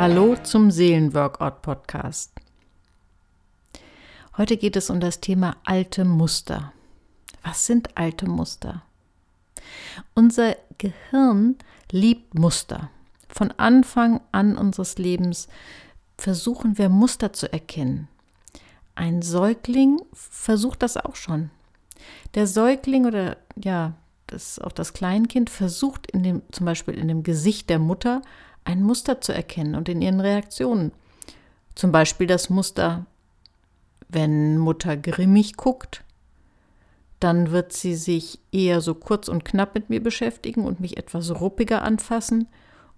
Hallo zum Seelenworkout Podcast. Heute geht es um das Thema alte Muster. Was sind alte Muster? Unser Gehirn liebt Muster. Von Anfang an unseres Lebens versuchen wir Muster zu erkennen. Ein Säugling versucht das auch schon. Der Säugling oder ja, das, auch das Kleinkind versucht in dem, zum Beispiel in dem Gesicht der Mutter ein Muster zu erkennen und in ihren Reaktionen. Zum Beispiel das Muster, wenn Mutter grimmig guckt, dann wird sie sich eher so kurz und knapp mit mir beschäftigen und mich etwas ruppiger anfassen.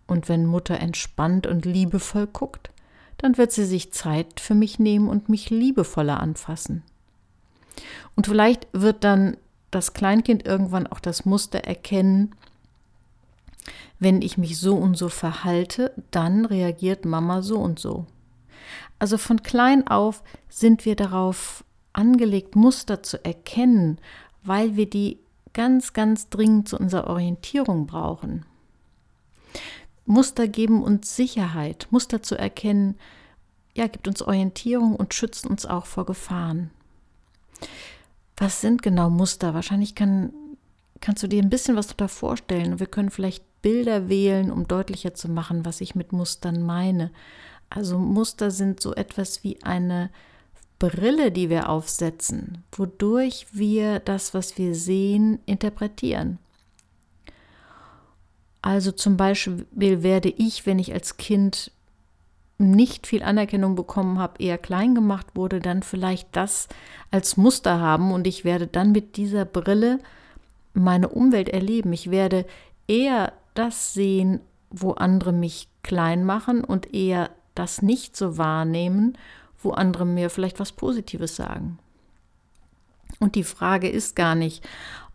Und wenn Mutter entspannt und liebevoll guckt, dann wird sie sich Zeit für mich nehmen und mich liebevoller anfassen. Und vielleicht wird dann das Kleinkind irgendwann auch das Muster erkennen, wenn ich mich so und so verhalte, dann reagiert Mama so und so. Also von klein auf sind wir darauf angelegt, Muster zu erkennen, weil wir die ganz, ganz dringend zu unserer Orientierung brauchen. Muster geben uns Sicherheit, Muster zu erkennen, ja, gibt uns Orientierung und schützt uns auch vor Gefahren. Was sind genau Muster? Wahrscheinlich kann, kannst du dir ein bisschen was darunter vorstellen. Wir können vielleicht Bilder wählen, um deutlicher zu machen, was ich mit Mustern meine. Also Muster sind so etwas wie eine Brille, die wir aufsetzen, wodurch wir das, was wir sehen, interpretieren. Also zum Beispiel werde ich, wenn ich als Kind nicht viel Anerkennung bekommen habe, eher klein gemacht wurde, dann vielleicht das als Muster haben und ich werde dann mit dieser Brille meine Umwelt erleben. Ich werde eher das sehen, wo andere mich klein machen und eher das nicht so wahrnehmen, wo andere mir vielleicht was Positives sagen. Und die Frage ist gar nicht,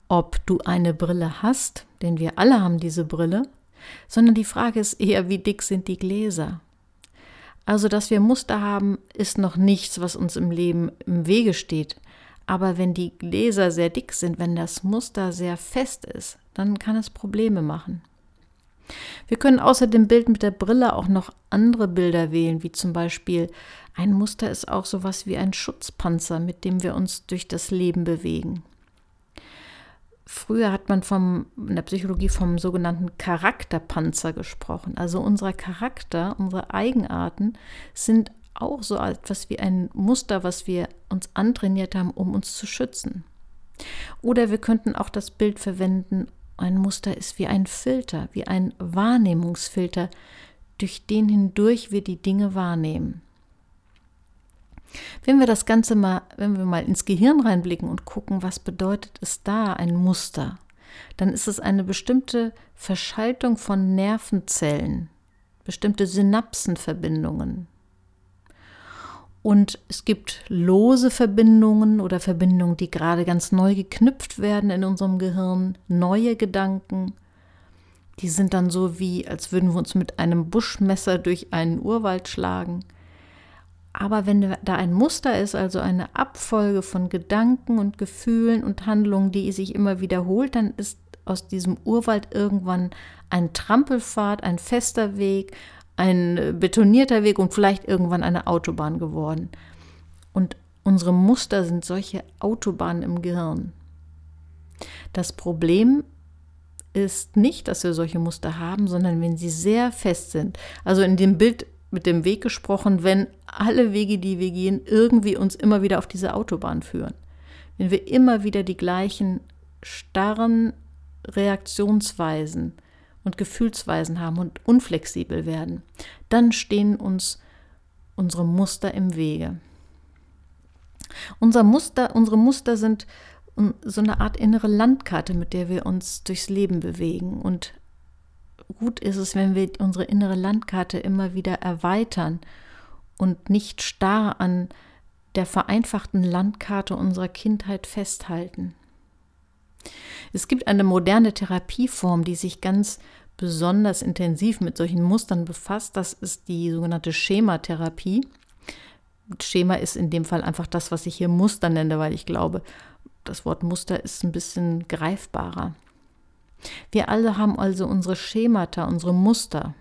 ob du eine Brille hast, denn wir alle haben diese Brille, sondern die Frage ist eher, wie dick sind die Gläser? Also, dass wir Muster haben, ist noch nichts, was uns im Leben im Wege steht. Aber wenn die Gläser sehr dick sind, wenn das Muster sehr fest ist, dann kann es Probleme machen. Wir können außer dem Bild mit der Brille auch noch andere Bilder wählen, wie zum Beispiel ein Muster ist auch sowas wie ein Schutzpanzer, mit dem wir uns durch das Leben bewegen. Früher hat man vom, in der Psychologie vom sogenannten Charakterpanzer gesprochen. Also unser Charakter, unsere Eigenarten sind auch so etwas wie ein Muster, was wir uns antrainiert haben, um uns zu schützen. Oder wir könnten auch das Bild verwenden, ein Muster ist wie ein Filter, wie ein Wahrnehmungsfilter, durch den hindurch wir die Dinge wahrnehmen. Wenn wir das Ganze mal, wenn wir mal ins Gehirn reinblicken und gucken, was bedeutet es da, ein Muster, dann ist es eine bestimmte Verschaltung von Nervenzellen, bestimmte Synapsenverbindungen. Und es gibt lose Verbindungen oder Verbindungen, die gerade ganz neu geknüpft werden in unserem Gehirn, neue Gedanken. Die sind dann so wie, als würden wir uns mit einem Buschmesser durch einen Urwald schlagen. Aber wenn da ein Muster ist, also eine Abfolge von Gedanken und Gefühlen und Handlungen, die sich immer wiederholt, dann ist aus diesem Urwald irgendwann ein Trampelpfad, ein fester Weg, ein betonierter Weg und vielleicht irgendwann eine Autobahn geworden. Und unsere Muster sind solche Autobahnen im Gehirn. Das Problem ist nicht, dass wir solche Muster haben, sondern wenn sie sehr fest sind. Also in dem Bild mit dem Weg gesprochen, wenn alle Wege, die wir gehen, irgendwie uns immer wieder auf diese Autobahn führen. Wenn wir immer wieder die gleichen starren Reaktionsweisen und Gefühlsweisen haben und unflexibel werden, dann stehen uns unsere Muster im Wege. Unser Muster, unsere Muster sind so eine Art innere Landkarte, mit der wir uns durchs Leben bewegen und gut ist es, wenn wir unsere innere Landkarte immer wieder erweitern und nicht starr an der vereinfachten Landkarte unserer Kindheit festhalten. Es gibt eine moderne Therapieform, die sich ganz besonders intensiv mit solchen Mustern befasst. Das ist die sogenannte Schematherapie. Schema ist in dem Fall einfach das, was ich hier Muster nenne, weil ich glaube, das Wort Muster ist ein bisschen greifbarer. Wir alle haben also unsere Schemata, unsere Muster.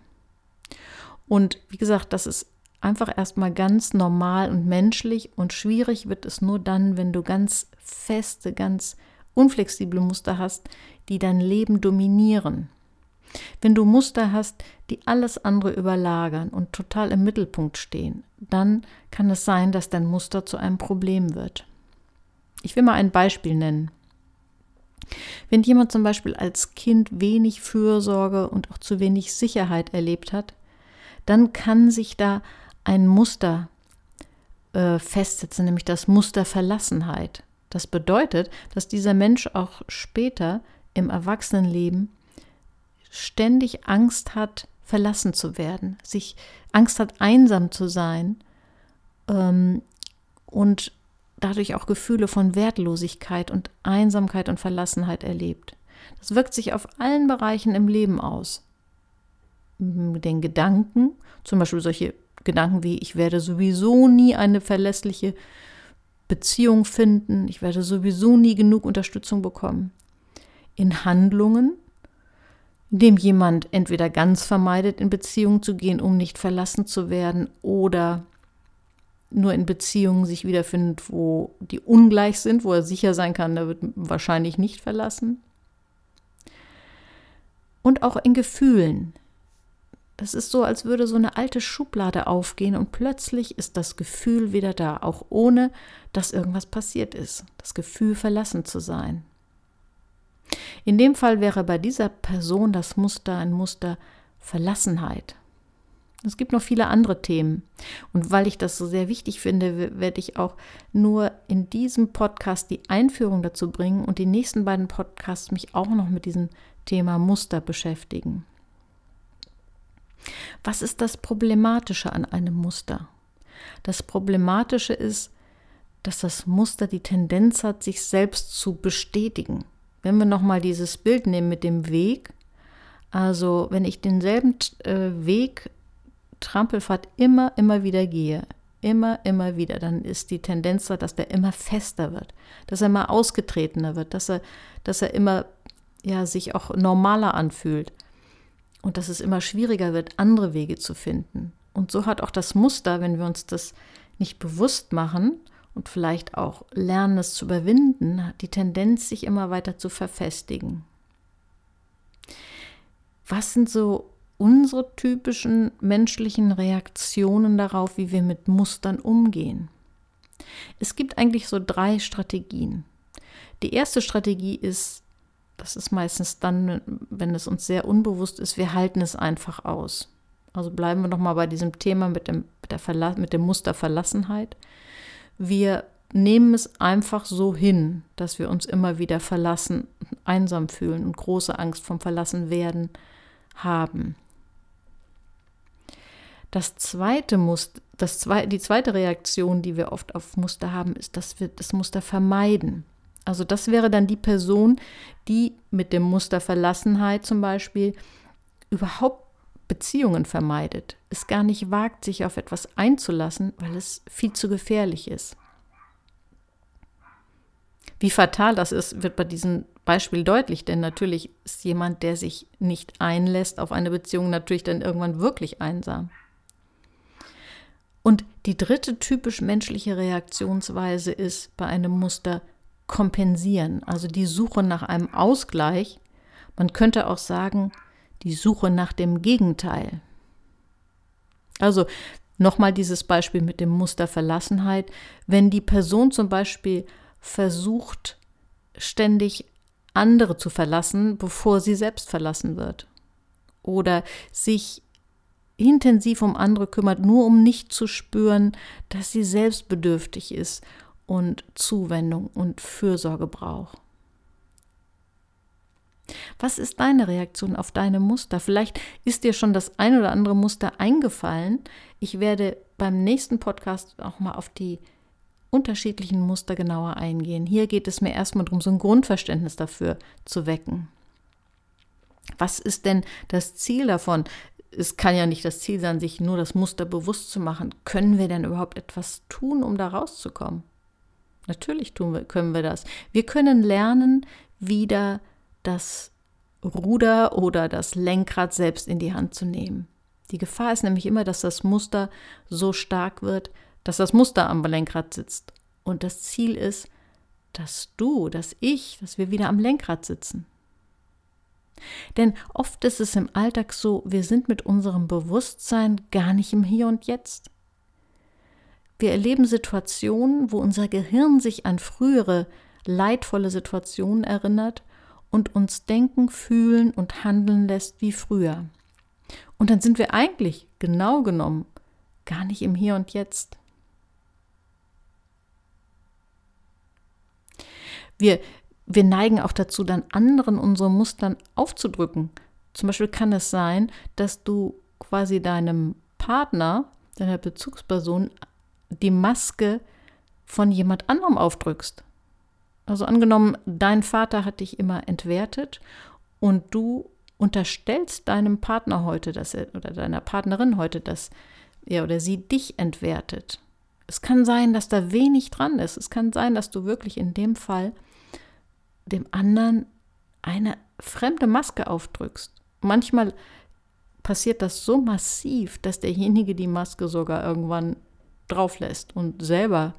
Und wie gesagt, das ist einfach erstmal ganz normal und menschlich und schwierig wird es nur dann, wenn du ganz feste, ganz unflexible Muster hast, die dein Leben dominieren. Wenn du Muster hast, die alles andere überlagern und total im Mittelpunkt stehen, dann kann es sein, dass dein Muster zu einem Problem wird. Ich will mal ein Beispiel nennen. Wenn jemand zum Beispiel als Kind wenig Fürsorge und auch zu wenig Sicherheit erlebt hat, dann kann sich da ein Muster äh, festsetzen, nämlich das Muster Verlassenheit. Das bedeutet, dass dieser Mensch auch später im Erwachsenenleben ständig Angst hat, verlassen zu werden, sich Angst hat, einsam zu sein ähm, und dadurch auch Gefühle von Wertlosigkeit und Einsamkeit und Verlassenheit erlebt. Das wirkt sich auf allen Bereichen im Leben aus. Den Gedanken, zum Beispiel solche Gedanken wie, ich werde sowieso nie eine verlässliche Beziehung finden, ich werde sowieso nie genug Unterstützung bekommen. In Handlungen, indem jemand entweder ganz vermeidet, in Beziehung zu gehen, um nicht verlassen zu werden, oder nur in Beziehungen sich wiederfindet, wo die ungleich sind, wo er sicher sein kann, er wird wahrscheinlich nicht verlassen. Und auch in Gefühlen. Das ist so, als würde so eine alte Schublade aufgehen und plötzlich ist das Gefühl wieder da, auch ohne dass irgendwas passiert ist. Das Gefühl, verlassen zu sein. In dem Fall wäre bei dieser Person das Muster ein Muster Verlassenheit. Es gibt noch viele andere Themen. Und weil ich das so sehr wichtig finde, werde ich auch nur in diesem Podcast die Einführung dazu bringen und die nächsten beiden Podcasts mich auch noch mit diesem Thema Muster beschäftigen. Was ist das Problematische an einem Muster? Das Problematische ist, dass das Muster die Tendenz hat, sich selbst zu bestätigen. Wenn wir nochmal dieses Bild nehmen mit dem Weg, also wenn ich denselben äh, Weg Trampelfahrt immer, immer wieder gehe, immer, immer wieder, dann ist die Tendenz da, dass der immer fester wird, dass er immer ausgetretener wird, dass er, dass er immer ja, sich auch normaler anfühlt und dass es immer schwieriger wird, andere Wege zu finden. Und so hat auch das Muster, wenn wir uns das nicht bewusst machen und vielleicht auch lernen, es zu überwinden, die Tendenz, sich immer weiter zu verfestigen. Was sind so unsere typischen menschlichen Reaktionen darauf, wie wir mit Mustern umgehen. Es gibt eigentlich so drei Strategien. Die erste Strategie ist, das ist meistens dann, wenn es uns sehr unbewusst ist, wir halten es einfach aus. Also bleiben wir nochmal bei diesem Thema mit dem, der mit dem Muster Verlassenheit. Wir nehmen es einfach so hin, dass wir uns immer wieder verlassen, einsam fühlen und große Angst vom Verlassenwerden haben. Das zweite Muster, das zwei, die zweite Reaktion, die wir oft auf Muster haben, ist, dass wir das Muster vermeiden. Also das wäre dann die Person, die mit dem Muster Verlassenheit zum Beispiel überhaupt Beziehungen vermeidet, es gar nicht wagt, sich auf etwas einzulassen, weil es viel zu gefährlich ist. Wie fatal das ist, wird bei diesem Beispiel deutlich, denn natürlich ist jemand, der sich nicht einlässt auf eine Beziehung, natürlich dann irgendwann wirklich einsam. Und die dritte typisch menschliche Reaktionsweise ist bei einem Muster kompensieren, also die Suche nach einem Ausgleich. Man könnte auch sagen, die Suche nach dem Gegenteil. Also nochmal dieses Beispiel mit dem Muster Verlassenheit. Wenn die Person zum Beispiel versucht, ständig andere zu verlassen, bevor sie selbst verlassen wird. Oder sich intensiv um andere kümmert, nur um nicht zu spüren, dass sie selbstbedürftig ist und Zuwendung und Fürsorge braucht. Was ist deine Reaktion auf deine Muster? Vielleicht ist dir schon das ein oder andere Muster eingefallen. Ich werde beim nächsten Podcast auch mal auf die unterschiedlichen Muster genauer eingehen. Hier geht es mir erstmal darum, so ein Grundverständnis dafür zu wecken. Was ist denn das Ziel davon? es kann ja nicht das Ziel sein, sich nur das Muster bewusst zu machen. Können wir denn überhaupt etwas tun, um da rauszukommen? Natürlich tun wir, können wir das. Wir können lernen, wieder das Ruder oder das Lenkrad selbst in die Hand zu nehmen. Die Gefahr ist nämlich immer, dass das Muster so stark wird, dass das Muster am Lenkrad sitzt. Und das Ziel ist, dass du, dass ich, dass wir wieder am Lenkrad sitzen. Denn oft ist es im Alltag so, wir sind mit unserem Bewusstsein gar nicht im Hier und Jetzt. Wir erleben Situationen, wo unser Gehirn sich an frühere leidvolle Situationen erinnert und uns denken, fühlen und handeln lässt wie früher. Und dann sind wir eigentlich, genau genommen, gar nicht im Hier und Jetzt. Wir, wir neigen auch dazu, dann anderen unsere Mustern aufzudrücken. Zum Beispiel kann es sein, dass du quasi deinem Partner, deiner Bezugsperson, die Maske von jemand anderem aufdrückst. Also angenommen, dein Vater hat dich immer entwertet und du unterstellst deinem Partner heute, dass er oder deiner Partnerin heute, dass er oder sie dich entwertet. Es kann sein, dass da wenig dran ist. Es kann sein, dass du wirklich in dem Fall dem anderen eine fremde Maske aufdrückst. Manchmal passiert das so massiv, dass derjenige die Maske sogar irgendwann drauflässt und selber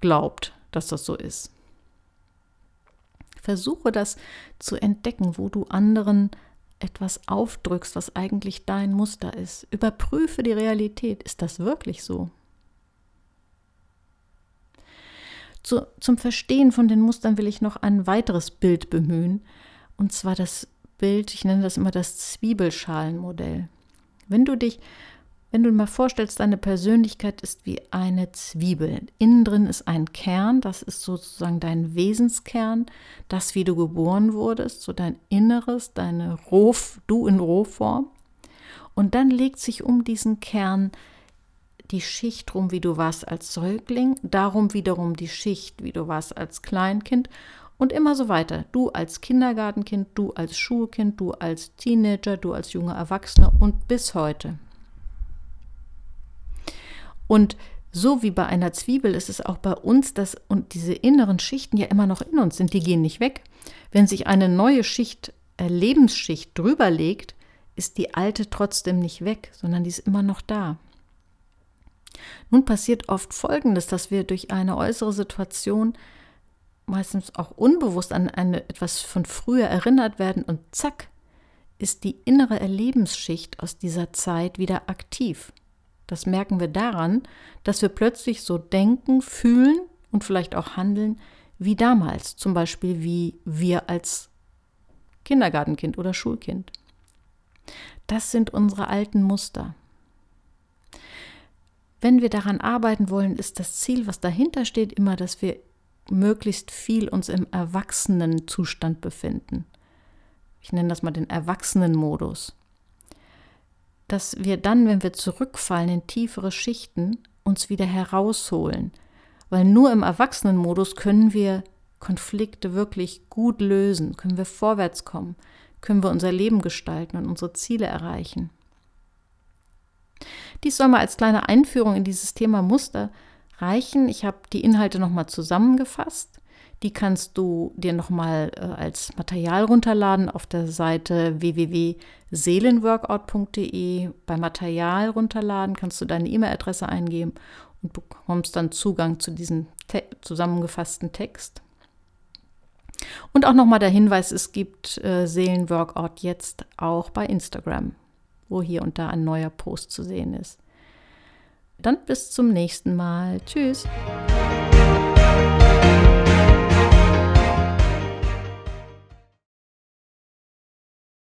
glaubt, dass das so ist. Versuche das zu entdecken, wo du anderen etwas aufdrückst, was eigentlich dein Muster ist. Überprüfe die Realität. Ist das wirklich so? Zu, zum Verstehen von den Mustern will ich noch ein weiteres Bild bemühen, und zwar das Bild, ich nenne das immer das Zwiebelschalenmodell. Wenn du dich wenn du dir mal vorstellst, deine Persönlichkeit ist wie eine Zwiebel. Innen drin ist ein Kern, das ist sozusagen dein Wesenskern, das, wie du geboren wurdest, so dein Inneres, deine Roh, du in Rohform. Und dann legt sich um diesen Kern die Schicht rum, wie du warst als Säugling, darum wiederum die Schicht, wie du warst als Kleinkind und immer so weiter. Du als Kindergartenkind, du als Schulkind, du als Teenager, du als junger Erwachsener und bis heute. Und so wie bei einer Zwiebel ist es auch bei uns, dass und diese inneren Schichten ja immer noch in uns sind, die gehen nicht weg. Wenn sich eine neue Schicht, äh, Lebensschicht drüber legt, ist die alte trotzdem nicht weg, sondern die ist immer noch da. Nun passiert oft Folgendes, dass wir durch eine äußere Situation meistens auch unbewusst an eine, etwas von früher erinnert werden und zack, ist die innere Erlebensschicht aus dieser Zeit wieder aktiv. Das merken wir daran, dass wir plötzlich so denken, fühlen und vielleicht auch handeln wie damals, zum Beispiel wie wir als Kindergartenkind oder Schulkind. Das sind unsere alten Muster. Wenn wir daran arbeiten wollen, ist das Ziel, was dahinter steht, immer, dass wir möglichst viel uns im Erwachsenenzustand befinden. Ich nenne das mal den Erwachsenenmodus dass wir dann, wenn wir zurückfallen in tiefere Schichten, uns wieder herausholen. Weil nur im Erwachsenenmodus können wir Konflikte wirklich gut lösen, können wir vorwärts kommen, können wir unser Leben gestalten und unsere Ziele erreichen. Dies soll mal als kleine Einführung in dieses Thema Muster reichen. Ich habe die Inhalte nochmal zusammengefasst. Die kannst du dir nochmal äh, als Material runterladen auf der Seite www.seelenworkout.de. Bei Material runterladen kannst du deine E-Mail-Adresse eingeben und bekommst dann Zugang zu diesem te zusammengefassten Text. Und auch nochmal der Hinweis, es gibt äh, Seelenworkout jetzt auch bei Instagram, wo hier und da ein neuer Post zu sehen ist. Dann bis zum nächsten Mal. Tschüss.